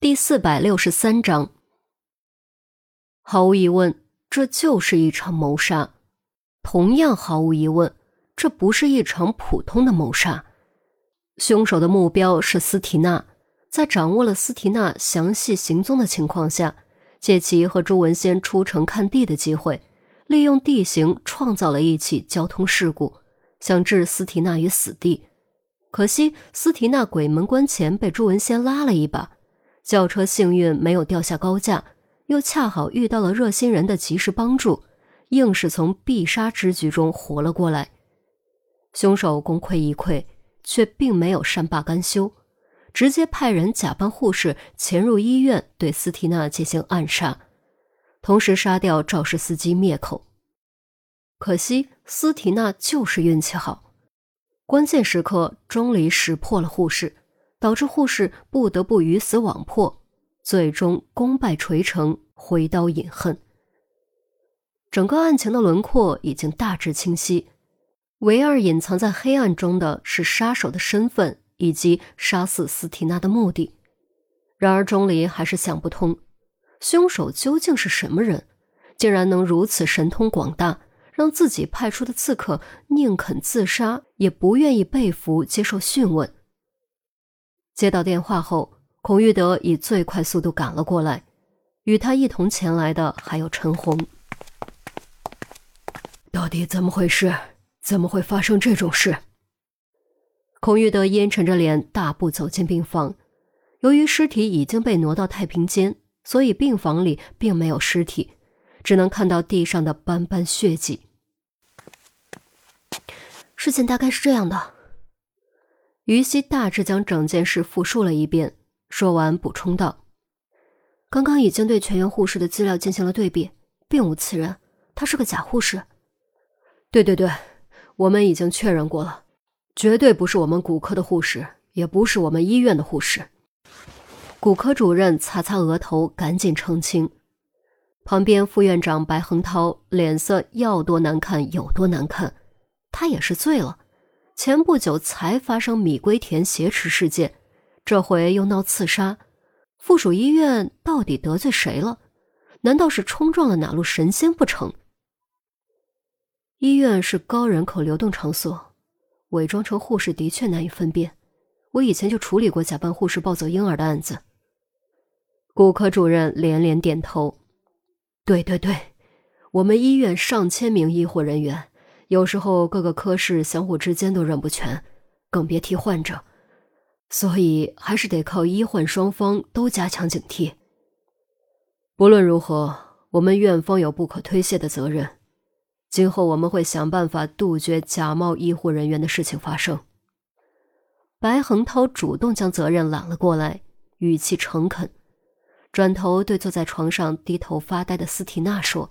第四百六十三章，毫无疑问，这就是一场谋杀。同样，毫无疑问，这不是一场普通的谋杀。凶手的目标是斯提娜，在掌握了斯提娜详细行踪的情况下，借其和朱文先出城看地的机会，利用地形创造了一起交通事故，想置斯提娜于死地。可惜，斯提娜鬼门关前被朱文先拉了一把。轿车幸运没有掉下高架，又恰好遇到了热心人的及时帮助，硬是从必杀之局中活了过来。凶手功亏一篑，却并没有善罢甘休，直接派人假扮护士潜入医院，对斯提娜进行暗杀，同时杀掉肇事司机灭口。可惜斯提娜就是运气好，关键时刻钟离识破了护士。导致护士不得不鱼死网破，最终功败垂成，挥刀饮恨。整个案情的轮廓已经大致清晰，唯二隐藏在黑暗中的是杀手的身份以及杀死斯提娜的目的。然而钟离还是想不通，凶手究竟是什么人，竟然能如此神通广大，让自己派出的刺客宁肯自杀，也不愿意被俘接受讯问。接到电话后，孔玉德以最快速度赶了过来，与他一同前来的还有陈红。到底怎么回事？怎么会发生这种事？孔玉德阴沉着脸，大步走进病房。由于尸体已经被挪到太平间，所以病房里并没有尸体，只能看到地上的斑斑血迹。事情大概是这样的。于西大致将整件事复述了一遍，说完补充道：“刚刚已经对全员护士的资料进行了对比，并无此人，他是个假护士。”“对对对，我们已经确认过了，绝对不是我们骨科的护士，也不是我们医院的护士。”骨科主任擦擦额头，赶紧澄清。旁边副院长白恒涛脸色要多难看有多难看，他也是醉了。前不久才发生米龟田挟持事件，这回又闹刺杀，附属医院到底得罪谁了？难道是冲撞了哪路神仙不成？医院是高人口流动场所，伪装成护士的确难以分辨。我以前就处理过假扮护士抱走婴儿的案子。骨科主任连连点头：“对对对，我们医院上千名医护人员。”有时候各个科室相互之间都认不全，更别提患者，所以还是得靠医患双方都加强警惕。不论如何，我们院方有不可推卸的责任，今后我们会想办法杜绝假冒医护人员的事情发生。白恒涛主动将责任揽了过来，语气诚恳，转头对坐在床上低头发呆的斯提娜说。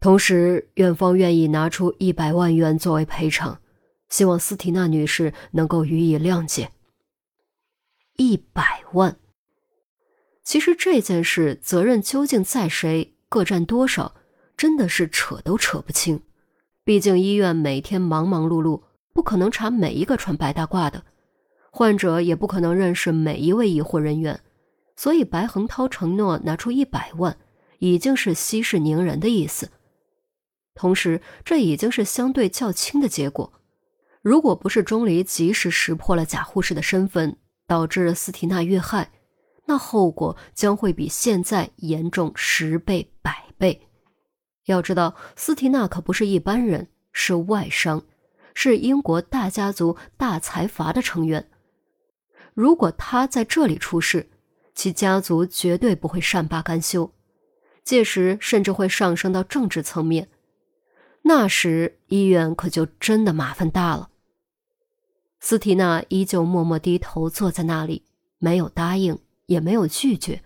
同时，院方愿意拿出一百万元作为赔偿，希望斯提娜女士能够予以谅解。一百万。其实这件事责任究竟在谁，各占多少，真的是扯都扯不清。毕竟医院每天忙忙碌碌，不可能查每一个穿白大褂的患者，也不可能认识每一位医护人员，所以白恒涛承诺拿出一百万，已经是息事宁人的意思。同时，这已经是相对较轻的结果。如果不是钟离及时识破了假护士的身份，导致斯提娜遇害，那后果将会比现在严重十倍、百倍。要知道，斯提娜可不是一般人，是外商，是英国大家族、大财阀的成员。如果他在这里出事，其家族绝对不会善罢甘休，届时甚至会上升到政治层面。那时医院可就真的麻烦大了。斯提娜依旧默默低头坐在那里，没有答应，也没有拒绝，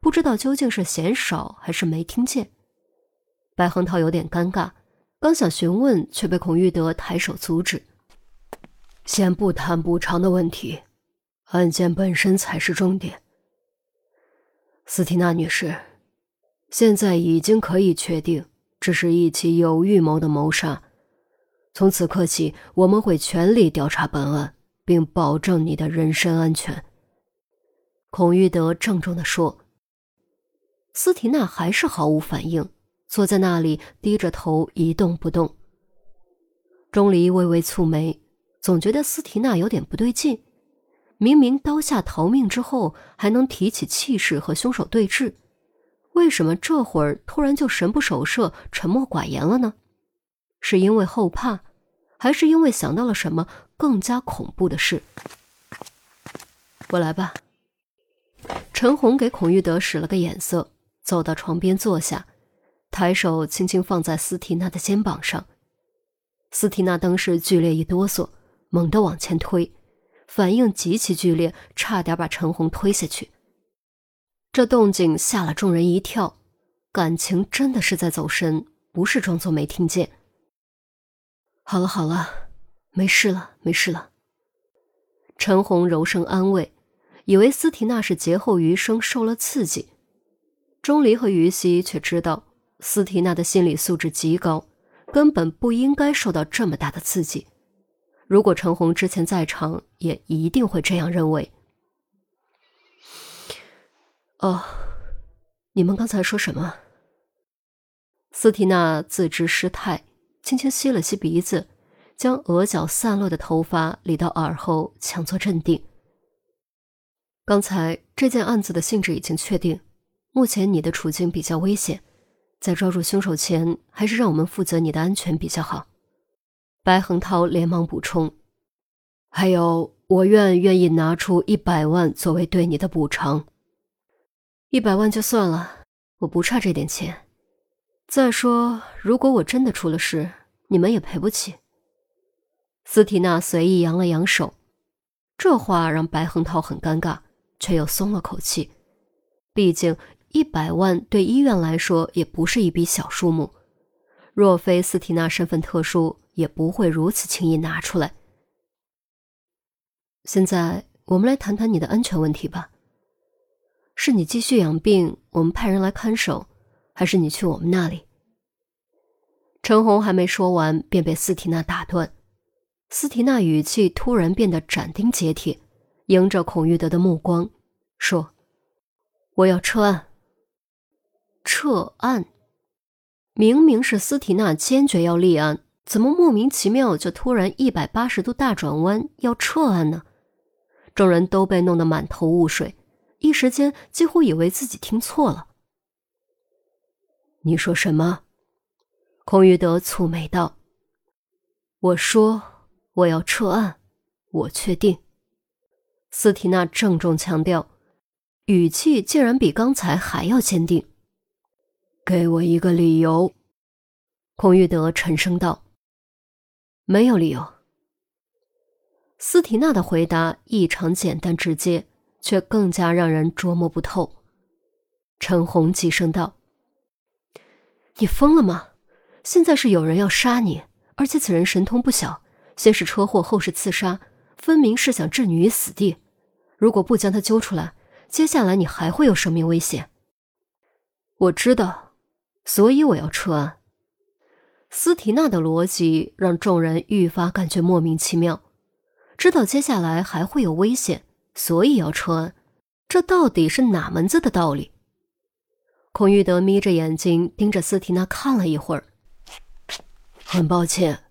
不知道究竟是嫌少还是没听见。白恒涛有点尴尬，刚想询问，却被孔玉德抬手阻止：“先不谈补偿的问题，案件本身才是重点。斯提娜女士，现在已经可以确定。”这是一起有预谋的谋杀。从此刻起，我们会全力调查本案，并保证你的人身安全。孔玉德郑重地说。斯提娜还是毫无反应，坐在那里低着头一动不动。钟离微微蹙眉，总觉得斯提娜有点不对劲。明明刀下逃命之后还能提起气势和凶手对峙，为什么这会儿突然就神不守舍、沉默寡言了呢？是因为后怕，还是因为想到了什么更加恐怖的事？我来吧。陈红给孔玉德使了个眼色。走到床边坐下，抬手轻轻放在斯提娜的肩膀上。斯提娜当时剧烈一哆嗦，猛地往前推，反应极其剧烈，差点把陈红推下去。这动静吓了众人一跳，感情真的是在走神，不是装作没听见。好了好了，没事了没事了。陈红柔声安慰，以为斯提娜是劫后余生受了刺激。钟离和于西却知道，斯提娜的心理素质极高，根本不应该受到这么大的刺激。如果陈红之前在场，也一定会这样认为。哦，你们刚才说什么？斯提娜自知失态，轻轻吸了吸鼻子，将额角散落的头发理到耳后，强作镇定。刚才这件案子的性质已经确定。目前你的处境比较危险，在抓住凶手前，还是让我们负责你的安全比较好。白恒涛连忙补充：“还有，我愿愿意拿出一百万作为对你的补偿。一百万就算了，我不差这点钱。再说，如果我真的出了事，你们也赔不起。”斯提娜随意扬了扬手，这话让白恒涛很尴尬，却又松了口气，毕竟。一百万对医院来说也不是一笔小数目，若非斯提娜身份特殊，也不会如此轻易拿出来。现在我们来谈谈你的安全问题吧。是你继续养病，我们派人来看守，还是你去我们那里？陈红还没说完，便被斯提娜打断。斯提娜语气突然变得斩钉截铁，迎着孔玉德的目光说：“我要撤案。”撤案，明明是斯提娜坚决要立案，怎么莫名其妙就突然一百八十度大转弯要撤案呢？众人都被弄得满头雾水，一时间几乎以为自己听错了。你说什么？孔玉德蹙眉道：“我说我要撤案，我确定。”斯提娜郑重强调，语气竟然比刚才还要坚定。给我一个理由，孔玉德沉声道：“没有理由。”斯提娜的回答异常简单直接，却更加让人捉摸不透。陈红急声道：“你疯了吗？现在是有人要杀你，而且此人神通不小，先是车祸，后是刺杀，分明是想置你于死地。如果不将他揪出来，接下来你还会有生命危险。”我知道。所以我要撤案。斯提娜的逻辑让众人愈发感觉莫名其妙。知道接下来还会有危险，所以要撤案，这到底是哪门子的道理？孔玉德眯着眼睛盯着斯提娜看了一会儿。很抱歉，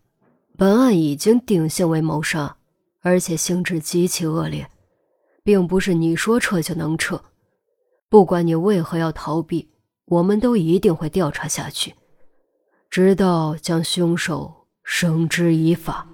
本案已经定性为谋杀，而且性质极其恶劣，并不是你说撤就能撤。不管你为何要逃避。我们都一定会调查下去，直到将凶手绳之以法。